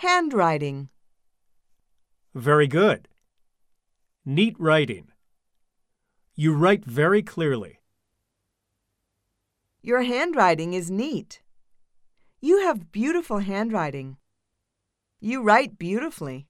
Handwriting. Very good. Neat writing. You write very clearly. Your handwriting is neat. You have beautiful handwriting. You write beautifully.